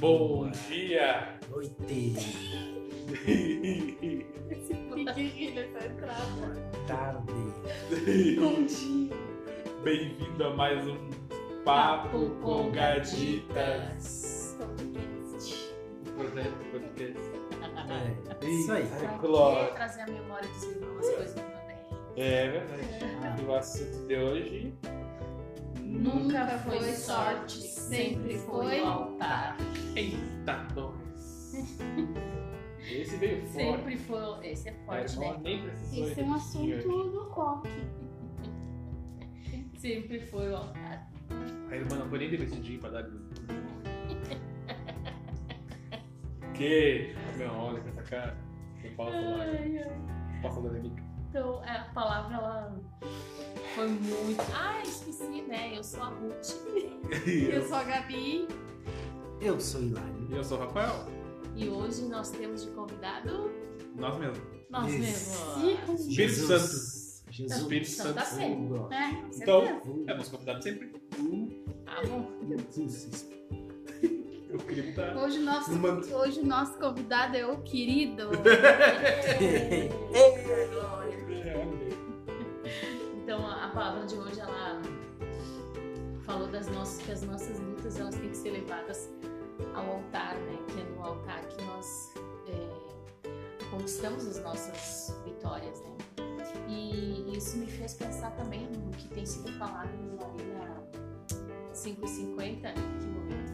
Bom dia! Noite. Esse pique nessa entrada. Boa tarde. Bom dia. Bem-vindo a mais um Papo com Gaditas. Podcast. Podcast. É, isso aí. Quê? trazer a memória dos irmãos, as coisas mandei. É verdade. O assunto de hoje. Nunca foi sorte, sempre foi o altar. Eita, nós! Esse veio forte. Sempre foi. Esse é A forte, irmã né? nem precisou Esse é um assunto do coque. Sempre foi o altar. A irmã não foi nem decidir pra dar Que? Meu, olha com essa cara. Eu posso falar. Posso da minha. Então, a palavra ela foi muito. Ah, esqueci, né? Eu sou a Ruth. Eu sou a Gabi. Eu sou Hilário. E eu sou o Rafael. E hoje nós temos de convidado Nós mesmos. nós mesmos. Espírito Jesus. Jesus. Espírito Santo Santo. sempre. Né? Com Então, é nosso convidado sempre. Ah, bom. Jesus. Eu queria mudar. Hoje o nosso, Uma- hoje o nosso convidado é o querido. Então a palavra de hoje ela falou das nossas que as nossas lutas elas têm que ser levadas ao altar, né? Que é no altar que nós é, conquistamos as nossas vitórias, né? E isso me fez pensar também no que tem sido falado no Arena 550, que momento.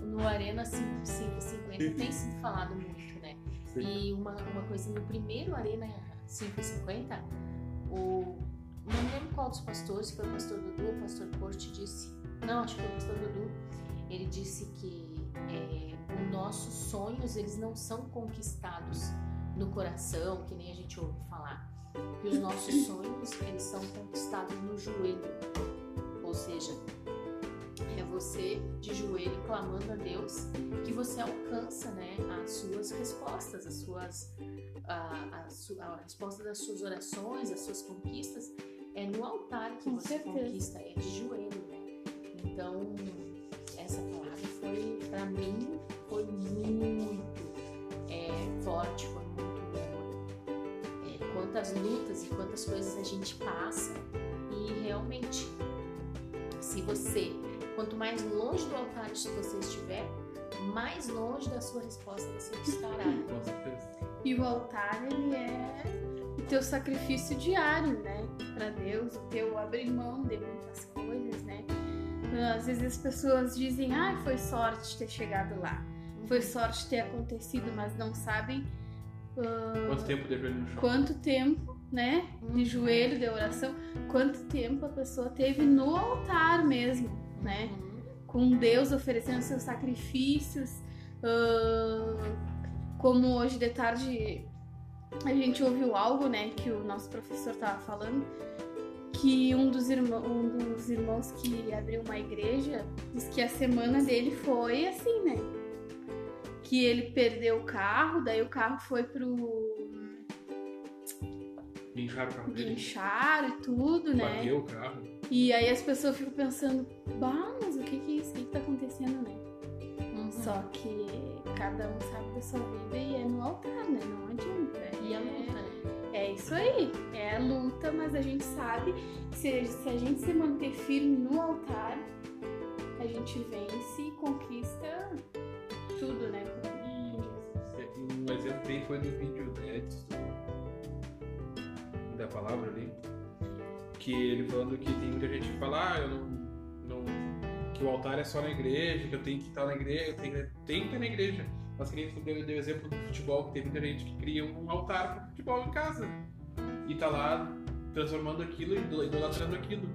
No Arena 550 tem sido falado muito, né? E uma, uma coisa, no primeiro Arena 550, o. Não lembro qual dos pastores, se foi o pastor Dudu ou o pastor Corte, disse. Não, acho que foi o pastor Dudu. Ele disse que é, os nossos sonhos, eles não são conquistados no coração, que nem a gente ouve falar. Que os nossos sonhos, eles são conquistados no joelho. Ou seja, é você de joelho clamando a Deus que você alcança né, as suas respostas, as suas a, a, su- a resposta das suas orações, as suas conquistas é no altar que Com você certeza. conquista, é de joelho, né? Então essa palavra foi para mim foi muito é, forte, foi muito é, quantas lutas e quantas coisas a gente passa e realmente se você quanto mais longe do altar você estiver, mais longe da sua resposta você estará. Com certeza. E o altar, ele é o teu sacrifício diário, né? Pra Deus, o teu abrir mão de muitas coisas, né? Às vezes as pessoas dizem, ah, foi sorte ter chegado lá. Foi sorte ter acontecido, mas não sabem ah, Quanto tempo de joelho no chão? quanto tempo, né? De joelho, de oração, quanto tempo a pessoa teve no altar mesmo, né? Uhum. com Deus oferecendo seus sacrifícios. ah, como hoje de tarde a gente ouviu algo, né, que o nosso professor tava falando, que um dos, irmãos, um dos irmãos que abriu uma igreja disse que a semana dele foi assim, né? Que ele perdeu o carro, daí o carro foi pro Guincharam o carro dele. guinchar e tudo, né? Bateu o carro. E aí as pessoas ficam pensando, bah, mas o que que é isso? O que que tá acontecendo, né? Uhum. Só que cada um sabe da sua vida e é no altar, né? Não adianta. E a luta, né? É isso aí. É a luta, mas a gente sabe que se, se a gente se manter firme no altar, a gente vence e conquista tudo, né? Um exemplo bem foi no vídeo né, do- da palavra ali. Que ele falando que tem muita gente que fala, ah, eu não, não- que o altar é só na igreja, que eu tenho que estar na igreja, eu tenho, tenho que estar na igreja. Mas que nem deu, deu exemplo do futebol, que tem muita gente que cria um altar para futebol em casa. E tá lá transformando aquilo e ido- idolatrando aquilo.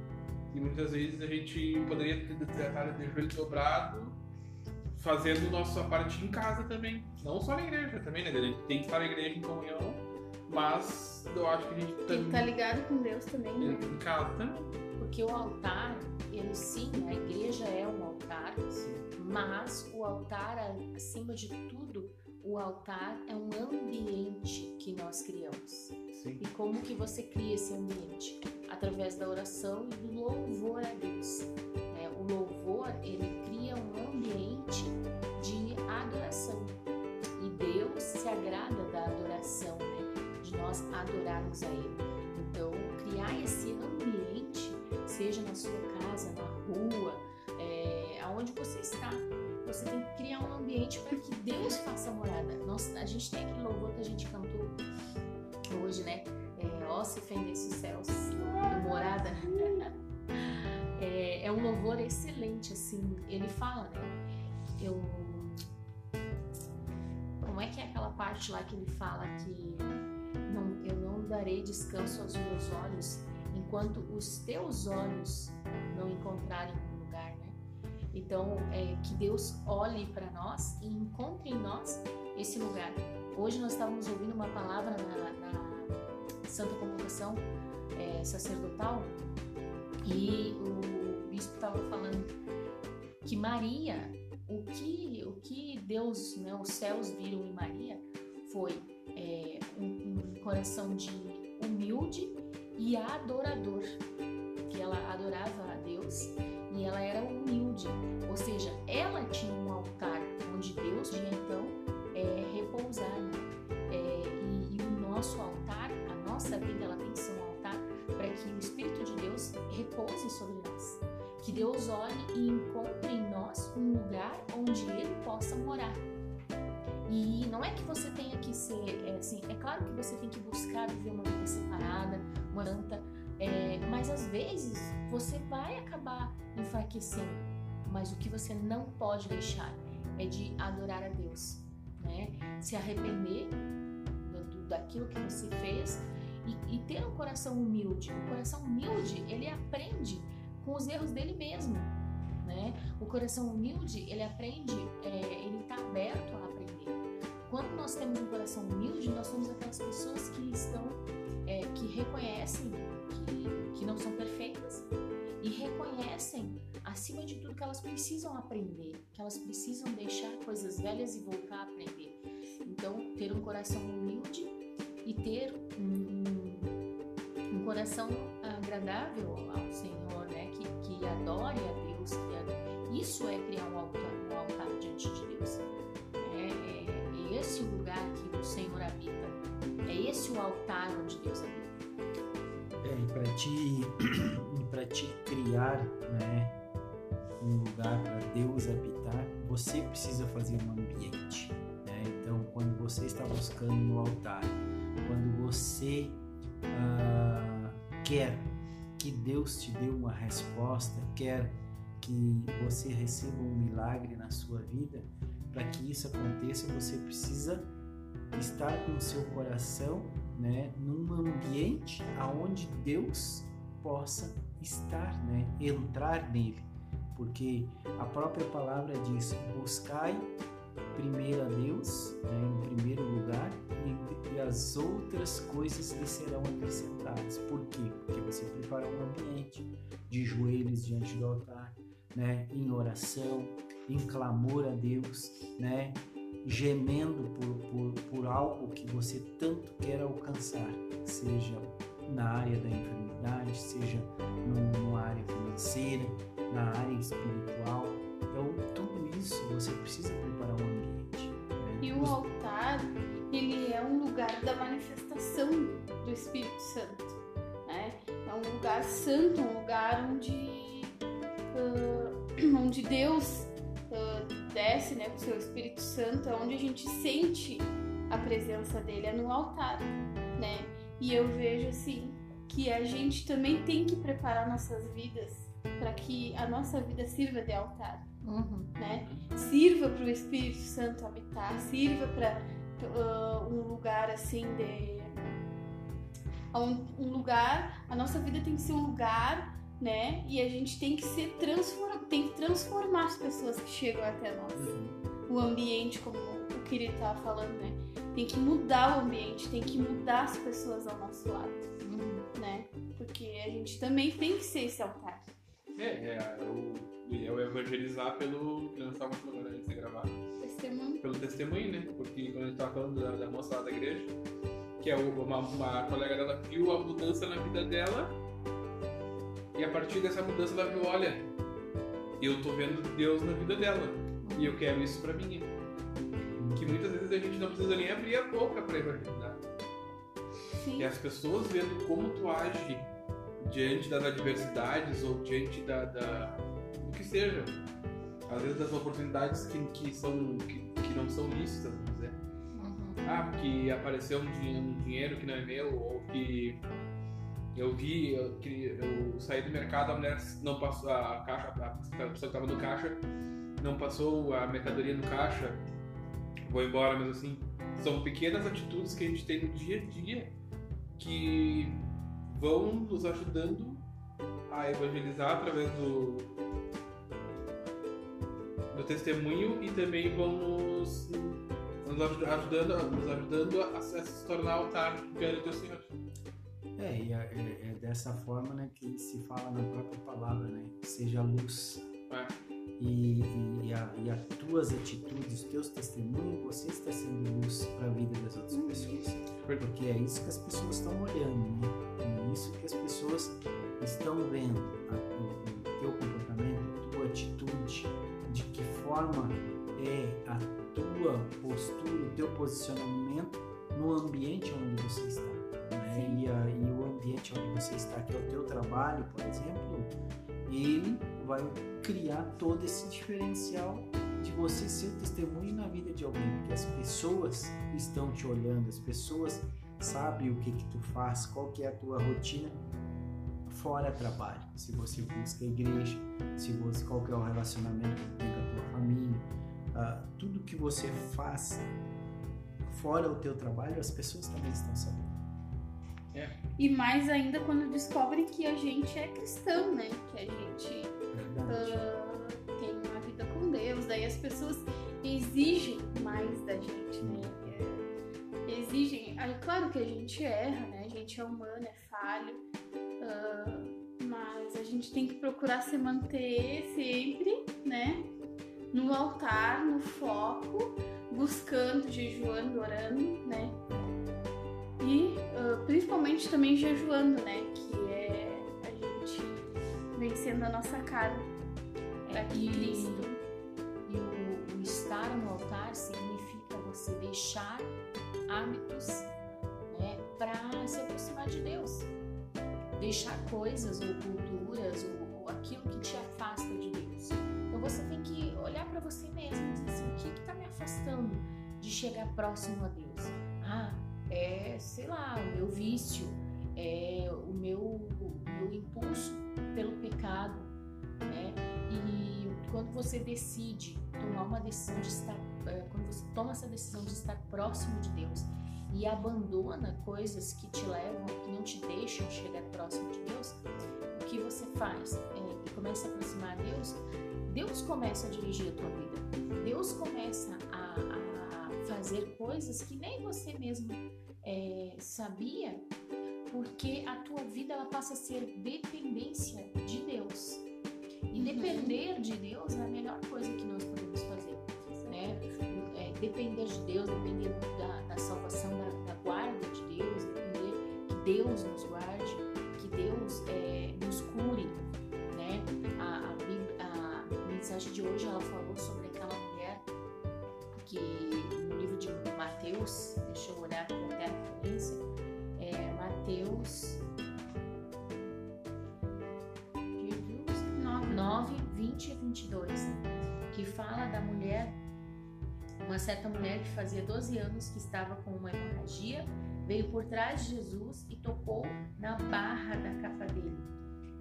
E muitas vezes a gente poderia estar de joelho dobrado, fazendo nossa parte em casa também. Não só na igreja também, né? Tem que estar na igreja em comunhão, mas eu acho que a gente tá também. Tem tá ligado com Deus também, né? Em casa também. Porque o altar, ele sim, né? a igreja é um altar, sim. mas o altar, acima de tudo, o altar é um ambiente que nós criamos. Sim. E como que você cria esse ambiente? Através da oração e do louvor a Deus. É, o louvor, ele cria um ambiente de adoração. E Deus se agrada adorarmos a Ele. Então, criar esse ambiente, seja na sua casa, na rua, é, aonde você está, você tem que criar um ambiente para que Deus faça morada. Nós, a gente tem aquele louvor que a gente cantou hoje, né? É, ó, se fendesse os céus, morada. É, é um louvor excelente, assim. Ele fala, né? Eu como é que é aquela parte lá que ele fala que não, eu não darei descanso aos meus olhos enquanto os teus olhos não encontrarem um lugar, né? Então, é que Deus olhe para nós e encontre em nós esse lugar. Hoje nós estávamos ouvindo uma palavra na, na Santa Convocação é, Sacerdotal e o bispo estava falando que Maria o que, o que Deus, né, os céus viram em Maria foi é, um, um coração de humilde e adorador, que ela adorava a Deus e ela era humilde, ou seja, ela tinha um altar onde Deus tinha então é, repousar. Né? É, e, e, o nosso altar, a nossa vida, ela tem que ser um altar para que o Espírito de Deus repouse sobre nós. Que Deus olhe e encontre em nós um lugar onde Ele possa morar. E não é que você tenha que ser, é, assim, é claro que você tem que buscar viver uma vida separada, uma é, mas às vezes você vai acabar enfraquecendo. Mas o que você não pode deixar é de adorar a Deus, né? Se arrepender do, do, daquilo que você fez e, e ter um coração humilde. O coração humilde, ele aprende com os erros dele mesmo. Né? O coração humilde, ele aprende, é, ele está aberto a. Quando nós temos um coração humilde, nós somos aquelas pessoas que estão, é, que reconhecem que, que não são perfeitas e reconhecem, acima de tudo, que elas precisam aprender, que elas precisam deixar coisas velhas e voltar a aprender. Então, ter um coração humilde e ter um, um, coração agradável ao Senhor, né? Que, que adore a Deus. Que isso é criar um altar, um altar diante de Deus. Esse o lugar que o Senhor habita. É esse o altar onde Deus habita. É, e para para te criar, né, um lugar para Deus habitar, você precisa fazer um ambiente. Né? Então, quando você está buscando no altar, quando você ah, quer que Deus te dê uma resposta, quer que você receba um milagre na sua vida, para que isso aconteça, você precisa estar com o seu coração, né, num ambiente aonde Deus possa estar, né, entrar nele, porque a própria palavra diz: buscai primeiro a Deus, né, em primeiro lugar, e, e, as outras coisas lhe serão acrescentadas. Por quê? Porque você prepara um ambiente de joelhos diante do altar, né, em oração, em clamor a Deus, né, gemendo por, por, por algo que você tanto quer alcançar, seja na área da enfermidade, seja numa área financeira, na área espiritual. Então, tudo isso você precisa preparar um ambiente. Né? E o altar, ele é um lugar da manifestação do Espírito Santo. Né? É um lugar santo, um lugar onde, uh, onde Deus uh, desce né, com o seu Espírito Santo, onde a gente sente a presença dele, é no altar. Né? E eu vejo assim que a gente também tem que preparar nossas vidas para que a nossa vida sirva de altar, Uhum. né? Sirva para o Espírito Santo habitar, sirva para uh, um lugar assim de um, um lugar, a nossa vida tem que ser um lugar, né? E a gente tem que ser transform, tem que transformar as pessoas que chegam até nós. O ambiente, como o querido estava falando, né? Tem que mudar o ambiente, tem que mudar as pessoas ao nosso lado, Uhum. né? Porque a gente também tem que ser esse altar. É, é, é, o, é o evangelizar pelo. Que nós estávamos falando antes de gravar. Testemunho. Pelo testemunho, né? Porque quando a gente tava falando da, da moça lá da igreja, que é uma, uma colega dela viu a mudança na vida dela, e a partir dessa mudança ela viu: olha, eu tô vendo Deus na vida dela, e eu quero isso pra mim. Que muitas vezes a gente não precisa nem abrir a boca pra evangelizar. Sim. E as pessoas vendo como tu age diante das adversidades ou diante da, da do que seja, às vezes das oportunidades que, que são que, que não são lícitas, vamos dizer. Uhum. Ah, que apareceu um, um dinheiro que não é meu, ou que eu vi, eu, que eu saí do mercado, a mulher não passou a caixa, a pessoa que estava no caixa não passou a mercadoria no caixa, vou embora, mas assim, são pequenas atitudes que a gente tem no dia a dia que vão nos ajudando a evangelizar através do do testemunho e também vão nos, nos aju- ajudando, nos ajudando a, a se tornar altar perante o Senhor. É, e é, é- é dessa forma né, que se fala na própria palavra, né? Seja luz. É. E, e, a, e as tuas atitudes, os teus testemunhos, você está sendo luz para a vida das outras pessoas. Porque é isso que as pessoas estão olhando, né? É isso que as pessoas estão vendo. O, o teu comportamento, a tua atitude, de que forma é a tua postura, o teu posicionamento no ambiente onde você está. Né? E, e o ambiente onde você está, que é o teu trabalho, por exemplo, ele vai criar todo esse diferencial de você ser testemunho na vida de alguém, porque as pessoas estão te olhando, as pessoas sabem o que que tu faz, qual que é a tua rotina fora trabalho. Se você busca a igreja, se você qual que é o relacionamento que tem com a tua família, ah, tudo que você faz fora o teu trabalho, as pessoas também estão sabendo. E mais ainda quando descobrem que a gente é cristão, né? Que a gente ah, tem uma vida com Deus. Daí as pessoas exigem mais da gente, né? É, exigem. Aí, claro que a gente erra, né? A gente é humano, é falho. ah, mas a gente tem que procurar se manter sempre, né? No altar, no foco, buscando, jejuando, orando, né? E ah, principalmente também jejuando, né? Que é a gente vencendo a nossa carne para que E- Cristo. E o, o estar no altar significa você deixar hábitos né, para se aproximar de Deus. Deixar coisas ou culturas ou, ou aquilo que te afasta de Deus. Então você tem que olhar para você mesmo e dizer assim, o que está me afastando de chegar próximo a Deus? Ah, é, sei lá, o meu vício, é o meu, o meu impulso pelo pecado, né? E quando você decide tomar uma decisão de estar, eh, quando você toma essa decisão de estar próximo de Deus e abandona coisas que te levam, que não te deixam chegar próximo de Deus, o que você faz? É, e começa a aproximar a Deus, Deus começa a dirigir a tua vida. Deus começa a, a fazer coisas que nem você mesmo eh, sabia, porque a tua vida ela passa a ser dependência de Deus. E depender de Deus é a melhor coisa que nós podemos fazer. Né? É, depender de Deus, depender da, da salvação, da, da guarda de Deus, depender que Deus nos guarde, que Deus é, nos cure. Né? A, a, a mensagem de hoje ela falou sobre aquela mulher que Mateus, deixa eu olhar aqui até a referência, é Mateus. Jesus, 9, 20 e 22, que fala da mulher, uma certa mulher que fazia 12 anos que estava com uma hemorragia, veio por trás de Jesus e tocou na barra da capa dele.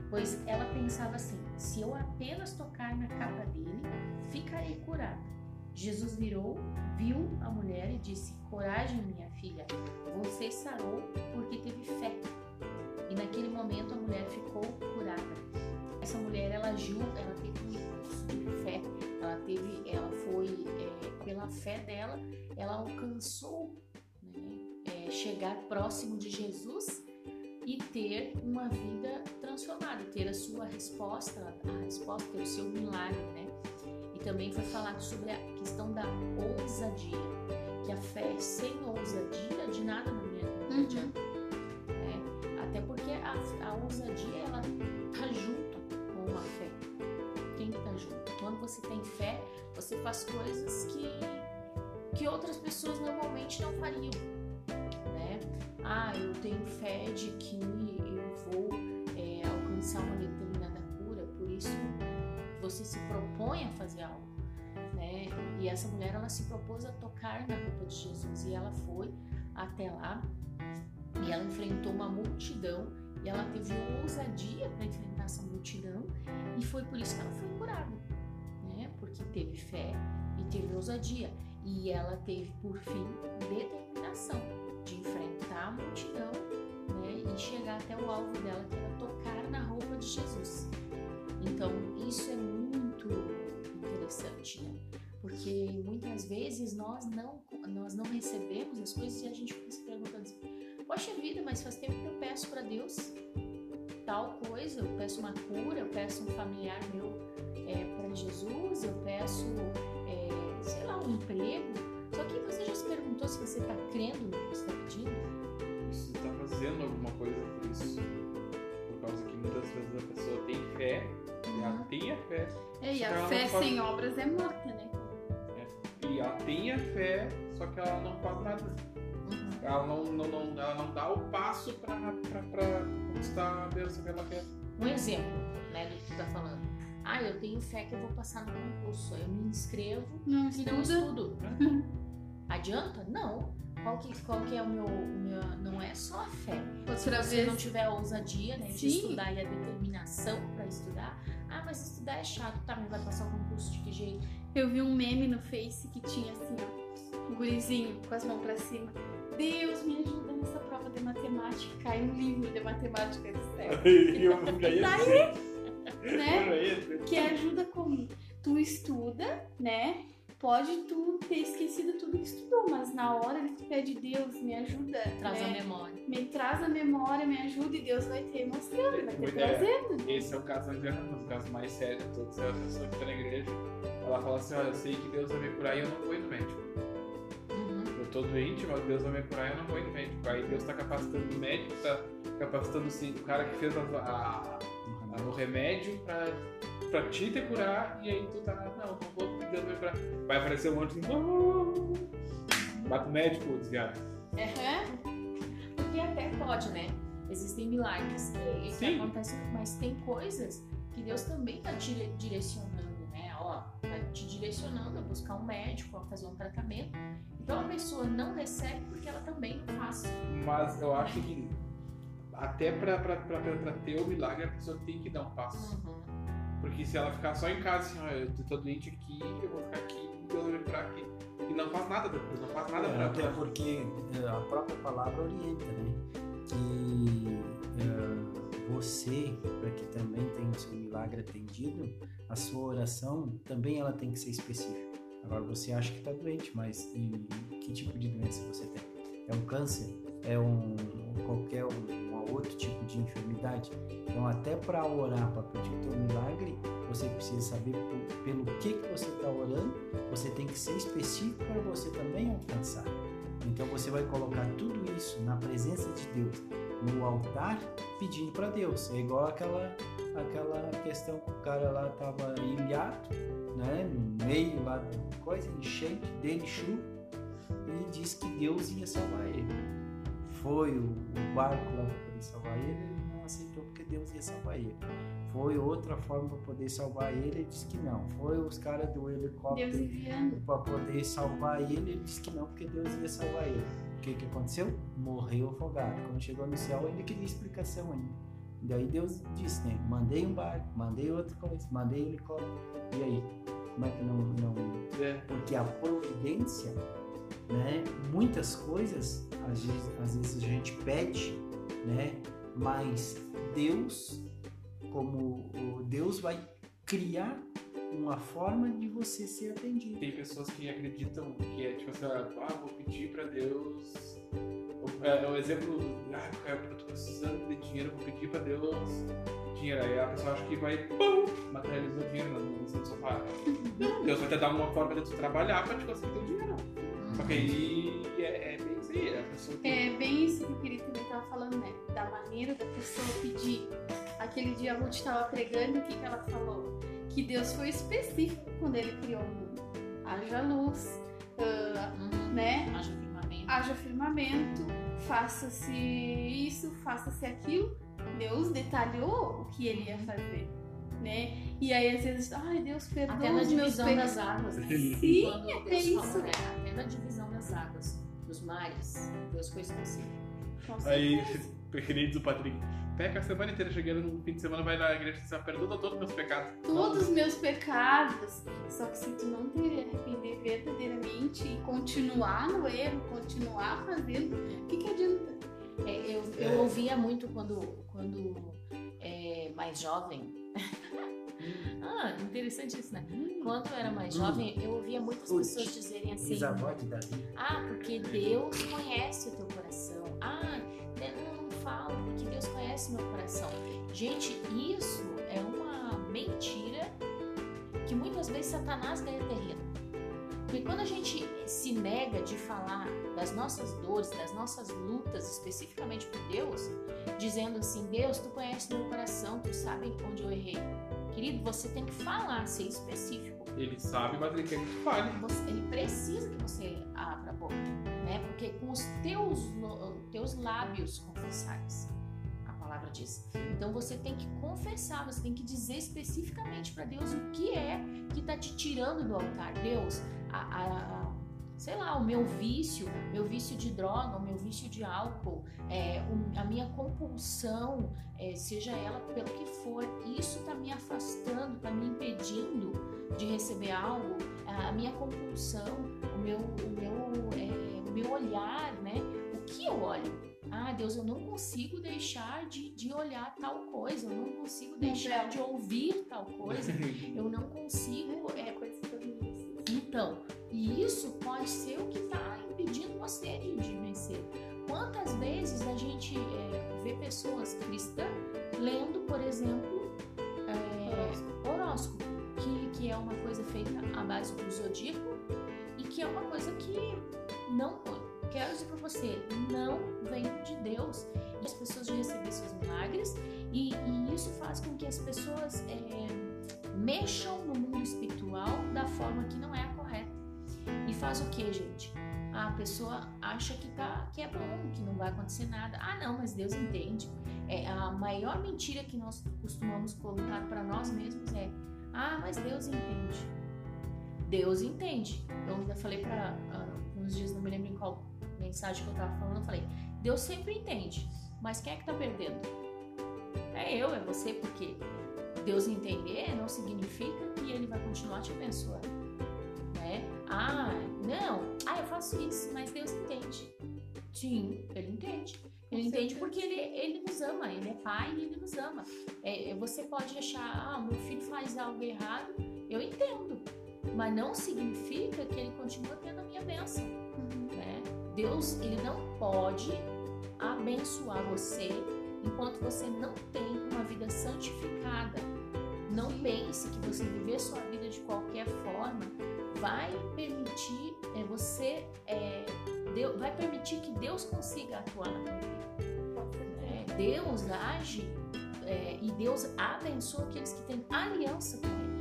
Pois ela pensava assim: se eu apenas tocar na capa dele, ficarei curada. Jesus virou, viu a mulher e disse: Coragem, minha filha, você sarou porque teve fé. E naquele momento a mulher ficou curada essa mulher ela agiu, ela teve um fé, ela teve, ela foi é, pela fé dela, ela alcançou né, é, chegar próximo de Jesus e ter uma vida transformada, ter a sua resposta, a resposta, ter o seu milagre, né? E também foi falado sobre a questão da ousadia, que a fé sem ousadia de nada não Uhum. adianta. né? Até porque a, a ousadia ela tá junto com a fé. Quem que tá junto? Quando você tem fé, você faz coisas que, que outras pessoas normalmente não fariam. Né? ah, eu tenho fé de que eu vou é, alcançar uma isso você se propõe a fazer algo, né? E essa mulher ela se propôs a tocar na roupa de Jesus e ela foi até lá e ela enfrentou uma multidão e ela teve ousadia para enfrentar essa multidão e foi por isso que ela foi curada, né? Porque teve fé e teve ousadia e ela teve por fim determinação de enfrentar a multidão, né? E chegar até o alvo dela que era tocar na roupa de Jesus. Então isso é muito interessante, né? Porque muitas vezes nós não nós não recebemos as coisas e a gente fica se perguntando assim, Poxa vida, mas faz tempo que eu peço para Deus tal coisa, eu peço uma cura, eu peço um familiar meu é, para Jesus, eu peço, é, sei lá, um emprego. Só que você já se perguntou se você está crendo no que você está pedindo? Você está fazendo alguma coisa por isso. Causa que muitas vezes a pessoa tem fé, ela tem a fé. É, e só que a ela fé não faz- sem obras é morta, né? E ela tem a fé, só que ela não faz nada. Uhum. Ela não, não, não, ela não dá o passo pra, pra, pra conquistar a bênção que ela quer. Um exemplo, né, do que tu tá falando. Ah, eu tenho fé que eu vou passar no concurso. Eu me inscrevo Não e não estudo. Adianta? Não. Qual que, qual que é o meu. Não é só a fé. Se Outra você vez. não tiver a ousadia né, de estudar e a determinação pra estudar, ah, mas estudar é chato, tá? Mas vai passar o concurso de que jeito? Eu vi um meme no Face que tinha assim, ó, um gurizinho com as mãos pra cima. Deus me ajuda nessa prova de matemática. Cai um livro de matemática do céu. eu já ia Daí, né? Dizer. Que ajuda como? Tu estuda, né? Pode tu ter esquecido tudo que estudou, mas na hora ele pede Deus, me ajuda. Traz a né? memória. Me traz a memória, me ajuda e Deus vai ter mostrando, vai ter trazendo. Esse é o caso mais grande, mas o caso mais sério de todos é a pessoa que está na igreja. Ela fala assim: Olha, eu sei que Deus vai me curar e eu não vou ir no médico. Uhum. Eu tô doente, mas Deus vai me curar e eu não vou ir no médico. Aí Deus tá capacitando o médico, tá capacitando assim, o cara que fez a, a- a- o remédio pra, pra te te curar e aí tu tá, não, não vou, Deus vai me curar. Vai aparecer um monte de. "Não". Vai pro médico, desviado. Aham. Porque até pode, né? Existem milagres que, que Sim. acontecem, mas tem coisas que Deus também tá te direcionando, né? Ó, tá te direcionando a buscar um médico, a fazer um tratamento. Então a pessoa não recebe porque ela também não faz. Mas eu acho que até pra, pra, pra, pra, pra ter o milagre a pessoa tem que dar um passo. Uhum. Porque se ela ficar só em casa assim, ó, eu tô doente aqui, eu vou ficar aqui, Deus vai me curar aqui. E não faz nada depois, não faz nada É, pra até pra- porque é, a própria palavra orienta, né? Que é, você, para que também tenha o seu milagre atendido, a sua oração também ela tem que ser específica. Agora você acha que está doente, mas que tipo de doença você tem? É um câncer? É um qualquer um, um outro tipo de enfermidade? Então até para orar, para pedir o teu milagre, você precisa saber por- pelo que que você está orando você tem que ser específico para você também alcançar. Então você vai colocar tudo isso na presença de Deus, no altar, pedindo para Deus. É igual aquela aquela questão que o cara lá tava ilhado, né, no meio lá da coisa, enchente dele chuva, e disse que Deus ia salvar ele. Foi o, o barco lá para poder salvar ele, ele não aceitou porque Deus ia salvar ele. Foi outra forma para poder salvar ele, ele disse que não. Foi os caras do helicóptero para poder salvar ele, ele disse que não, porque Deus ia salvar ele. O que, que aconteceu? Morreu afogado. Quando chegou no céu, ele queria explicação ainda. Daí Deus disse, né? Mandei um barco, mandei outra coisa, mandei um helicóptero. E aí? Como é que não. não... É. Porque a providência, né? Muitas coisas, às vezes, às vezes a gente pede, né? Mas Deus, como o Deus vai criar uma forma de você ser atendido. Tem pessoas que acreditam que é tipo assim, ah, vou pedir pra Deus. É, é um exemplo, ah, eu tô precisando de dinheiro, vou pedir pra Deus dinheiro. Aí a pessoa acha que vai, pum, materializar o dinheiro no, no sofá. Não, Deus vai te dar uma forma de tu trabalhar pra te conseguir ter dinheiro. Só que aí é, é bem isso aí, a pessoa tem. É bem isso que o querido também tava falando, né? Da maneira da pessoa pedir. Aquele dia a Ruth estava pregando, o que, que ela falou? Que Deus foi específico quando ele criou o mundo. Haja luz, Uhum. né? Haja firmamento. Haja firmamento, faça-se isso, faça-se aquilo. Deus detalhou o que ele ia fazer, né? E aí às vezes, ai Deus perdoa Até na divisão pecados. das águas. Né? Sim, Quando até Deus isso. falou, né? Até na divisão das águas, dos mares, Deus foi específico. Aí, certeza. queridos do Patrick, peca a semana inteira, chegando no fim de semana, vai na igreja e diz, "Ah, perdoa todos os meus pecados. todos os meus pecados. Só que se tu não te arrepender verdadeiramente e continuar no erro, continuar fazendo, o que, que adianta? É, eu, eu ouvia muito quando, quando é, mais jovem. ah, interessante isso, né? Quando eu era mais Hum. jovem, eu ouvia muitas pessoas dizerem assim: Bisavó de Davi. Ah, porque Deus conhece o teu coração. Ah, não, não fala, porque Deus conhece meu coração. Gente, isso é uma mentira que muitas vezes Satanás ganha terreno. Porque quando a gente se nega de falar das nossas dores, das nossas lutas, especificamente por Deus, dizendo assim: Deus, tu conhece meu coração, tu sabe onde eu errei. Querido, você tem que falar, ser específico. Ele sabe, mas ele quer que tu fale. Ele precisa que você abra a boca, né? Porque com os teus, teus lábios confessares, a palavra diz. Então você tem que confessar, você tem que dizer especificamente para Deus o que é que tá te tirando do altar. Deus, a, a- sei lá, o meu vício, meu vício de droga, o meu vício de álcool, é, a minha compulsão, é, seja ela pelo que for, isso tá me afastando, tá me impedindo de receber algo, a minha compulsão, o meu, o meu, é, o meu olhar, né? O que eu olho? Ah, Deus, eu não consigo deixar de, de olhar tal coisa, eu não consigo deixar de ouvir tal coisa, eu não consigo. É, coisa que precisa. Então, e isso pode ser o que está impedindo você de, de vencer. Quantas vezes a gente é, vê pessoas cristãs lendo, por exemplo, é, horóscopo, que, que é uma coisa feita à base do zodíaco e que é uma coisa que não, quero dizer para você, não vem de Deus. E as pessoas de receber seus milagres e, e isso faz com que as pessoas é, mexam no mundo espiritual da forma que não é a correta. E faz o que, gente? A pessoa acha que, tá, que é bom, que não vai acontecer nada. Ah, não, mas Deus entende. É, a maior mentira que nós costumamos colocar para nós mesmos é: Ah, mas Deus entende. Deus entende. Eu ainda falei para uns dias, não me lembro em qual mensagem que eu tava falando, eu falei: Deus sempre entende, mas quem é que tá perdendo? É eu, é você, porque Deus entender não significa que Ele vai continuar te abençoando. Né? Ah, não, ah, eu faço isso, mas Deus entende. Sim, Ele entende. Ele Com entende certeza. porque ele, ele nos ama, ele é pai e ele nos ama. É, você pode achar, ah, meu filho faz algo errado, eu entendo. Mas não significa que ele continua tendo a minha bênção. Né? Deus, ele não pode abençoar você enquanto você não tem uma vida santificada. Não pense que você viver sua vida de qualquer forma vai permitir é, você é, Deus, vai permitir que Deus consiga atuar na tua vida. É, Deus age é, e Deus abençoa aqueles que têm aliança com Ele.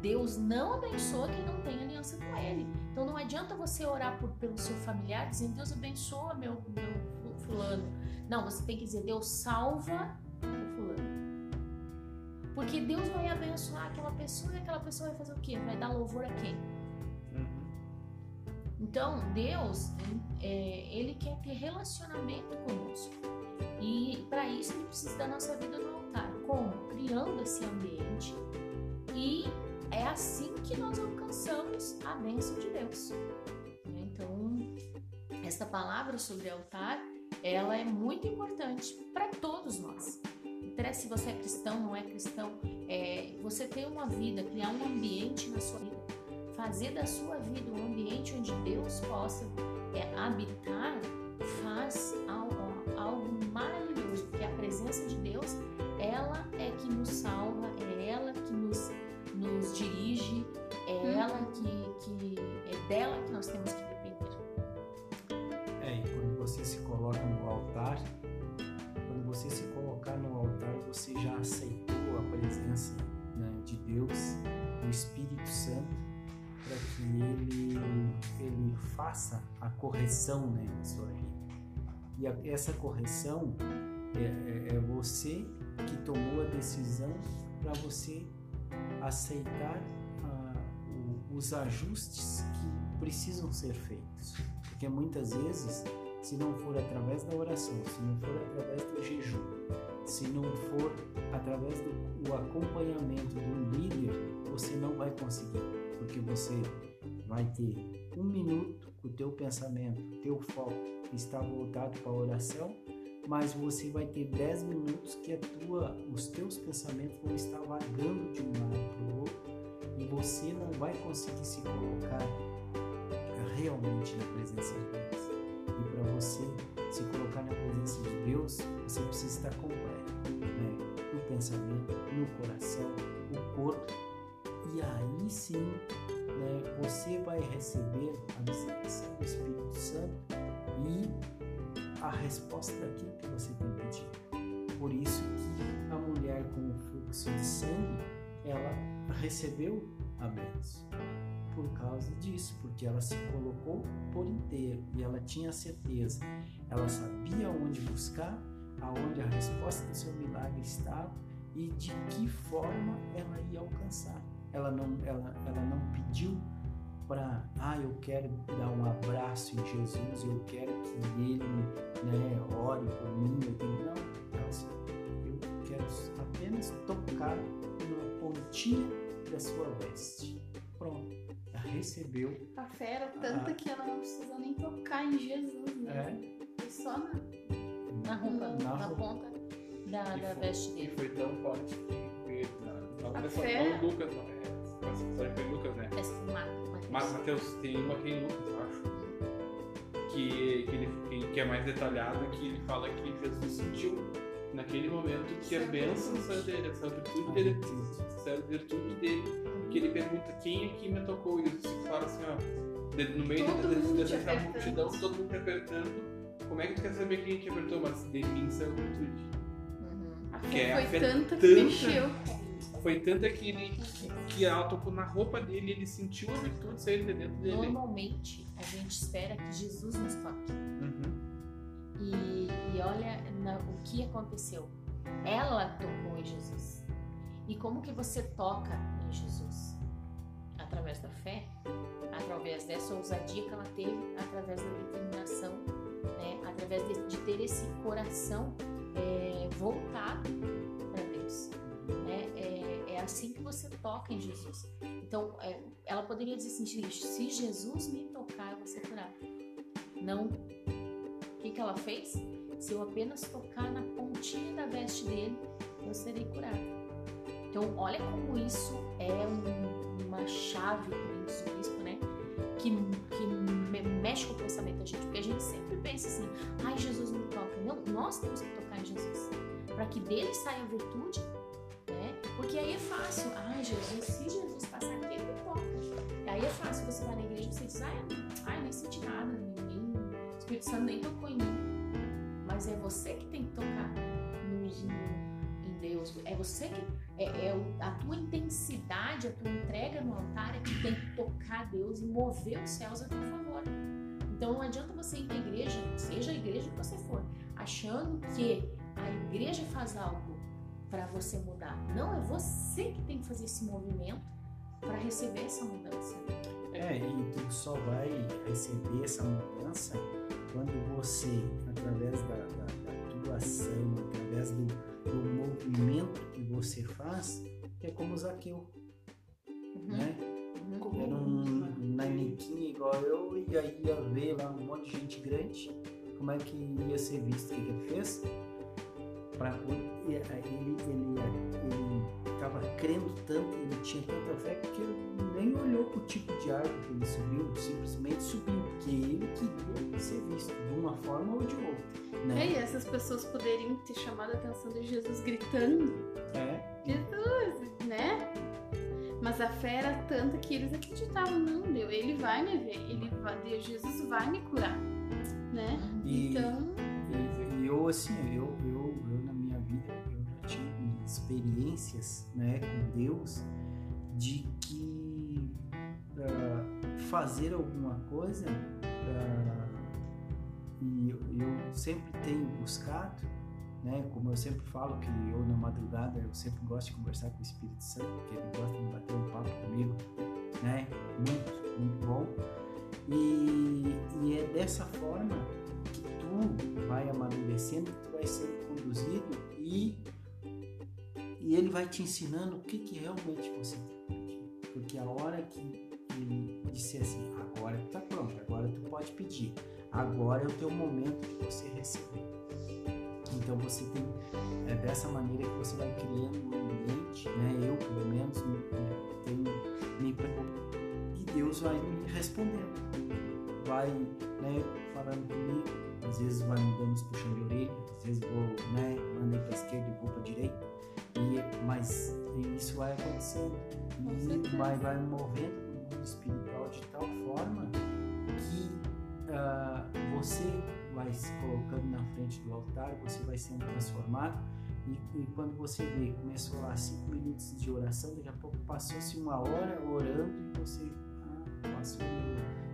Deus não abençoa quem não tem aliança com Ele. Então não adianta você orar por, pelo seu familiar dizendo Deus abençoa meu, meu fulano. Não, você tem que dizer Deus salva. Porque Deus vai abençoar aquela pessoa e aquela pessoa vai fazer o quê? Vai dar louvor a quem? Então, Deus, é, Ele quer ter relacionamento conosco. E para isso, Ele precisa da nossa vida no altar. Como? Criando esse ambiente. E é assim que nós alcançamos a bênção de Deus. Então, esta palavra sobre altar, ela é muito importante para todos nós. Interessa se você é cristão, não é cristão, é, você ter uma vida, criar um ambiente na sua vida fazer da sua vida um ambiente onde Deus possa é, habitar faz algo, algo maravilhoso, porque a presença de Deus, para que ele, ele faça a correção né, vida. E a, essa correção é, é, é você que tomou a decisão para você aceitar ah, o, os ajustes que precisam ser feitos. Porque muitas vezes, se não for através da oração, se não for através do jejum, se não for através do acompanhamento de um líder, você não vai conseguir, porque você vai ter um minuto o teu pensamento, o teu foco está voltado para a oração, mas você vai ter 10 minutos que a tua, os teus pensamentos vão estar vagando de um lado para o outro e você não vai conseguir se colocar realmente na presença de Deus. E para você se colocar na presença de Deus, você precisa estar completo, né? no pensamento, no coração, no corpo. E aí sim né, você vai receber a visitação do Espírito Santo e a resposta daquilo que você tem pedido. Por isso que a mulher com o fluxo de sangue, ela recebeu a bênção. Por causa disso, porque ela se colocou por inteiro e ela tinha certeza, ela sabia onde buscar, aonde a resposta do seu milagre estava e de que forma ela ia alcançar ela não, ela, ela não pediu para, ah, eu quero dar um abraço em Jesus, eu quero que ele né, ore por mim, eu tenho. Não, ela disse, eu quero apenas tocar na pontinha da sua veste. Pronto, ela recebeu. A fé era tanta a... que ela não precisou nem tocar em Jesus, né? É. Foi só na, na roupa, na, na roupa. ponta da, da foi, veste dele. E foi tão forte que não, fé... não Lucas, não é? Essa foi em Lucas, né? É Mateus. Mas Mateus tem uma aqui em Lucas, eu acho. Que, que, ele, que é mais detalhada, que ele fala que Jesus sentiu naquele momento que a bênção saiu dele, essa virtude dele, essa virtude dele, que ele pergunta quem aqui me tocou, e discípulos falam assim, ó, no meio dessa, dessa multidão, todo mundo te apertando, como é que tu quer saber quem te apertou? Mas de mim saiu virtude. Uhum. A fé é foi tanta que mexeu. Foi tanta que, ele, que, que ela tocou na roupa dele, ele sentiu a virtude sair de dentro dele. Normalmente, a gente espera que Jesus nos toque. Uhum. E, e, olha na, o que aconteceu. Ela tocou em Jesus. E como que você toca em Jesus? Através da fé, através dessa ousadia que ela teve, através da determinação, né? através de, de ter esse coração é, voltado para Deus. Né? É, é, assim que você toca em Jesus. Então, é, ela poderia dizer assim: se Jesus me tocar, eu vou ser curada. Não. O que, que ela fez? Se eu apenas tocar na pontinha da veste dele, eu serei curada. Então, olha como isso é um, uma chave, diz o bispo, né? Que, que mexe com o pensamento da gente. Porque a gente sempre pensa assim: ai, Jesus me toca. Não, nós temos que tocar em Jesus. Para que dele saia a virtude porque aí é fácil. Ai, Jesus, se Jesus passar aqui, ele me toca. Aí é fácil você vai na igreja e você diz, ai, ai nem senti nada, nem, o Espírito Santo nem tocou em mim. Mas é você que tem que tocar no, no, em Deus. É você que. É, é, a tua intensidade, a tua entrega no altar é que tem que tocar Deus e mover os céus a teu favor. Então não adianta você ir na igreja, seja a igreja que você for, achando que a igreja faz algo para você mudar. Não, é você que tem que fazer esse movimento para receber essa mudança. É, e tu só vai receber essa mudança quando você, através da, da, da tua ação, através do, do, movimento que você faz, é como Zaqueu. Uhum. Né? Uhum. Era um naniquinho igual eu, e aí ia ver lá um monte de gente grande, como é que ia ser visto. O que ele fez? Pra, ele ele ele estava crendo tanto, ele tinha tanta fé que ele nem olhou para o tipo de árvore que ele subiu, simplesmente subiu, porque ele queria ser visto de uma forma ou de outra. Né? É, e essas pessoas poderiam ter chamado a atenção de Jesus gritando. É. Jesus, né? Mas a fé era tanta que eles acreditavam, não, Deus, ele vai me ver, ele vai, Jesus vai me curar, né? E, então. E, eu, assim, eu, eu experiências né, com Deus de que fazer alguma coisa uh, e eu, eu sempre tenho buscado, né? Como eu sempre falo que eu na madrugada eu sempre gosto de conversar com o Espírito Santo, porque ele gosta de bater um papo comigo, né? Muito, muito bom. E, e é dessa forma que tu vai amadurecendo, tu vai sendo conduzido e e ele vai te ensinando o que, que realmente você tem Porque a hora que ele disser assim, agora tu tá pronto, agora tu pode pedir, agora é o teu momento de você receber. Então você tem, é dessa maneira que você vai criando um ambiente, né? Eu, pelo menos, é, tenho me e Deus vai me respondendo, vai, né, falando comigo, às vezes vai me dando uns puxão de orelha, às vezes vou, né, mandei para esquerda e vou para direita, e, mas isso vai acontecendo e vai, vai movendo no mundo espiritual de tal forma que uh, você vai se colocando na frente do altar, você vai sendo transformado e, e, quando você vê, começou lá cinco minutos de oração, daqui a pouco passou-se uma hora orando e você ah, passou,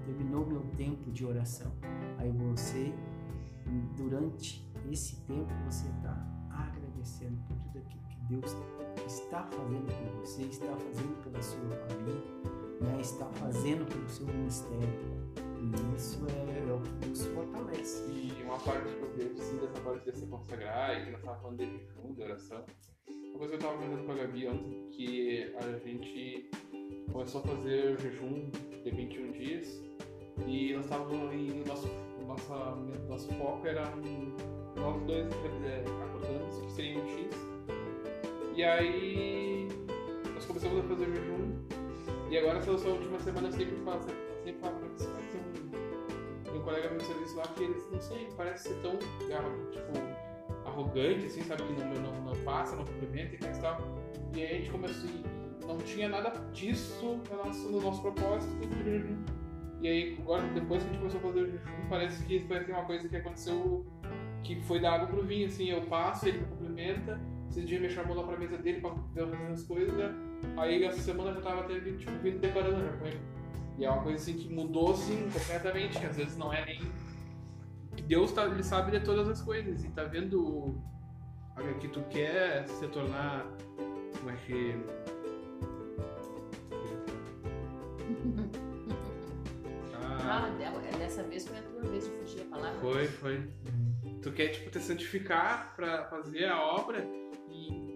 terminou meu tempo de oração. Aí você, durante esse tempo, você está agradecendo por tudo aquilo Deus está fazendo por você, está fazendo pela sua família, né? está fazendo pelo seu ministério. E isso é, é o que nos fortalece. E uma parte que eu vejo, sim, dessa parte de se consagrar, e que nós estávamos falando de jejum, de oração, uma coisa que eu estava comentando com a Gabi ontem, que a gente começou a fazer o jejum de 21 dias, e nós estávamos ali, nosso, nossa, nosso foco era um, nós dois acordamos, que seria um X, e aí nós começamos a fazer jejum, e agora essa última semana eu sempre faço, sempre falo pra você, tem um, colega meu serviço lá que eles, não sei, parece ser tão, tipo, arrogante, assim, sabe, que não, não, não passa, não cumprimenta e tal. E aí a gente começou, não tinha nada disso no nosso, no nosso propósito do jejum. E aí, agora, depois que a gente começou a fazer o jejum, parece que ser uma coisa que aconteceu, que foi da água pro vinho, assim, eu passo, ele me cumprimenta, esses dias me chamou lá pra mesa dele pra ver as coisas, né? Aí essa semana eu já tava até tipo, vindo decorando já com ele. E é uma coisa assim que mudou assim completamente. Às vezes não é nem. Deus tá, ele sabe de todas as coisas e tá vendo que tu quer se tornar. Como é que. Ah, ah dessa vez foi a tua vez de fugir a palavra. Foi, foi. Tu quer, tipo, te santificar pra fazer a obra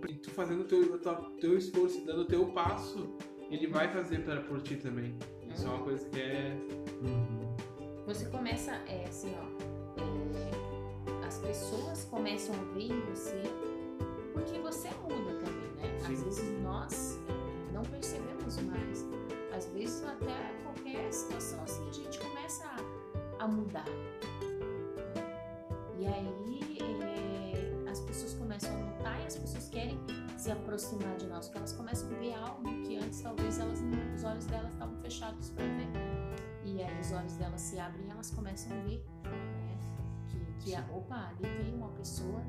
e tu fazendo o teu, teu esforço, dando o teu passo, ele vai fazer para por ti também. Isso é uma coisa que é. Uhum. Você começa, é assim, ó. É, as pessoas começam a ver em você porque você muda também, né? Sim. Às vezes nós não percebemos mais. Às vezes até qualquer situação assim a gente começa a, a mudar. E aí é, começam a notar e as pessoas querem se aproximar de nós, porque elas começam a ver algo que antes talvez elas os olhos delas estavam fechados para ver. E aí os olhos delas se abrem e elas começam a ver né, que, que opa, ali tem uma pessoa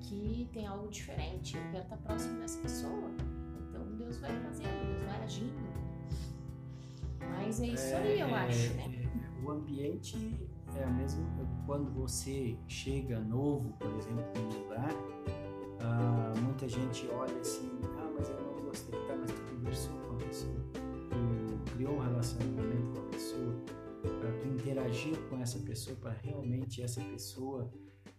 que tem algo diferente, eu quero estar próximo dessa pessoa. Então Deus vai fazendo, Deus vai agindo. Mas é isso aí, eu é, acho, né? É, o ambiente é mesmo quando você chega novo, por exemplo, em um lugar, ah, muita gente olha assim, ah, mas eu não gostei, tá, mas tu conversou com a pessoa, tu criou um relacionamento com a pessoa, tu interagir com essa pessoa, para realmente essa pessoa,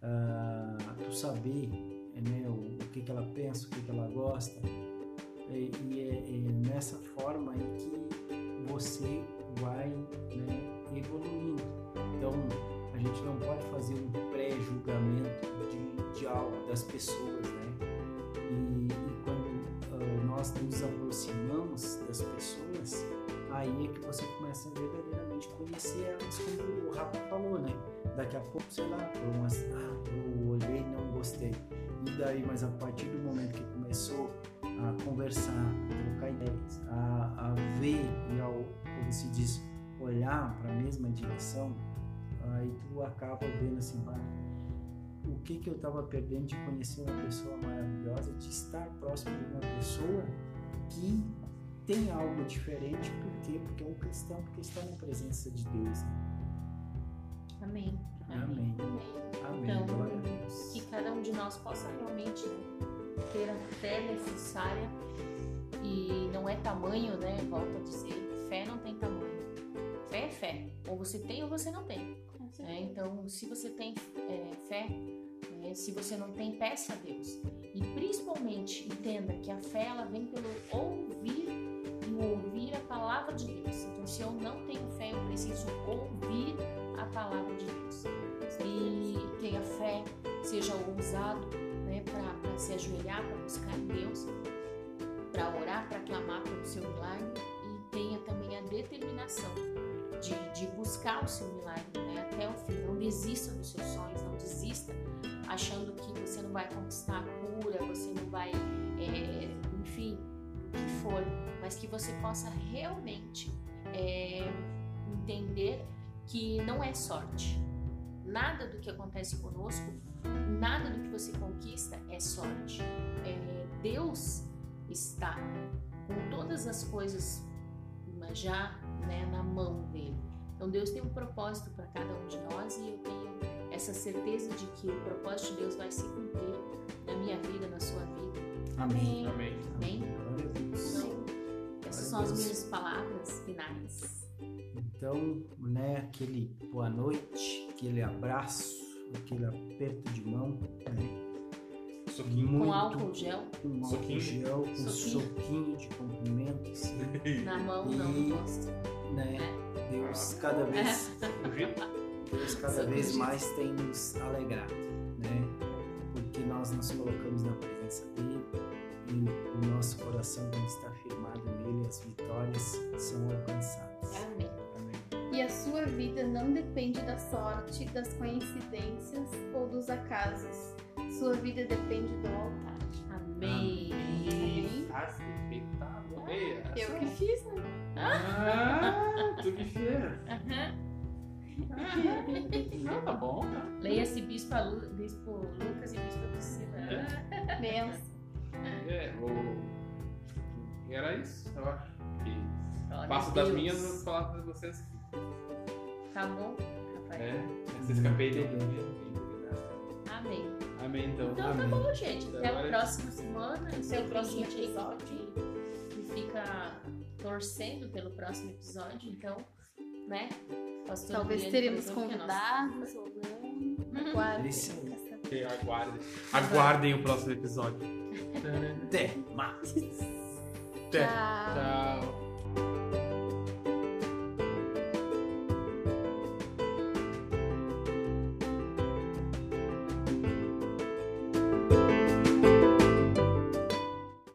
ah, tu saber né, o, o, que, que ela pensa, o que, que ela gosta, e, e é, é nessa forma aí que você vai né, evoluindo. Então, a gente não pode fazer um pré-julgamento de, de algo das pessoas, né? Nós nos aproximamos das pessoas, aí é que você começa a verdadeiramente conhecer elas, como o Rafa falou, né? Daqui a pouco, sei lá, por umas, ah, eu olhei e não gostei. E daí, mas a partir do momento que começou a conversar, a trocar ideias, a, a ver e ao, como se diz, olhar para a mesma direção, aí tu acaba vendo assim, o que que eu estava perdendo de conhecer uma pessoa maravilhosa, de estar próximo de uma pessoa que tem algo diferente, por quê? Porque é um cristão, porque está na presença de Deus. Né? Amém. Amém. Amém. Então, Glória a Deus. que cada um de nós possa realmente ter a fé necessária e não é tamanho, né? Volto a dizer, fé não tem tamanho. Fé é fé. Ou você tem ou você não tem. Né? Então, se você tem é, fé, né, se você não tem, peça a Deus. E principalmente entenda que a fé ela vem pelo ouvir e ouvir a palavra de Deus. Então, se eu não tenho fé, eu preciso ouvir a palavra de Deus. E tenha fé, seja ousado né, para se ajoelhar, para buscar Deus, para orar, para clamar pelo seu milagre e tenha também a determinação de, de buscar o seu milagre né, até o fim. Não desista dos seus sonhos, não desista achando que você não vai conquistar a cura, você não vai, é, enfim, o que for, mas que você possa realmente é, entender que não é sorte. Nada do que acontece conosco, nada do que você conquista é sorte. É, Deus está com todas as coisas já né, na mão dele. Então Deus tem um propósito para cada um de nós e eu tenho essa certeza de que o propósito de Deus vai se cumprir na minha vida, na sua vida. Amém. Amém. Amém? Então, essas são as minhas palavras finais. Então, né, aquele boa noite, aquele abraço, aquele aperto de mão, né? Soquinho. Com álcool gel com álcool Soquinho. gel, com Soquinho. soquinho de cumprimento, assim, na mão, não E- no rosto. né? É. Deus cada vez? Deus cada vez mais tem nos alegrado, né? Porque nós nos colocamos na presença dele e o nosso coração quando está firmado nele, as vitórias são alcançadas. Amém. Amém. E a sua vida não depende da sorte, das coincidências ou dos acasos. Sua vida depende do altar. Amém. Ah, espetáculo. Ei, Eu essa- que fiz, né? Ah, tu que fez. Aham. Não, tá bom, tá. Leia-se Bispo, Lu- Bispo Lucas e Bispo Priscila. É. Benção. É, o... Era isso, eu acho. Passo das minhas, vou falar para vocês. Tá bom, Rafael? É, essa escapei dele. Amém. Amém, então. Então Amém. tá bom, gente. Até a próxima semana. Sei o próximo episódio. que, que fica torcendo pelo próximo episódio. Então, né? Pastor Talvez teremos é convidados ou não. Aguardem. Esse aí. pra saber. Ok, Aguardem. Aguardem o próximo episódio. Até mais. Até. Tchau. Tchau.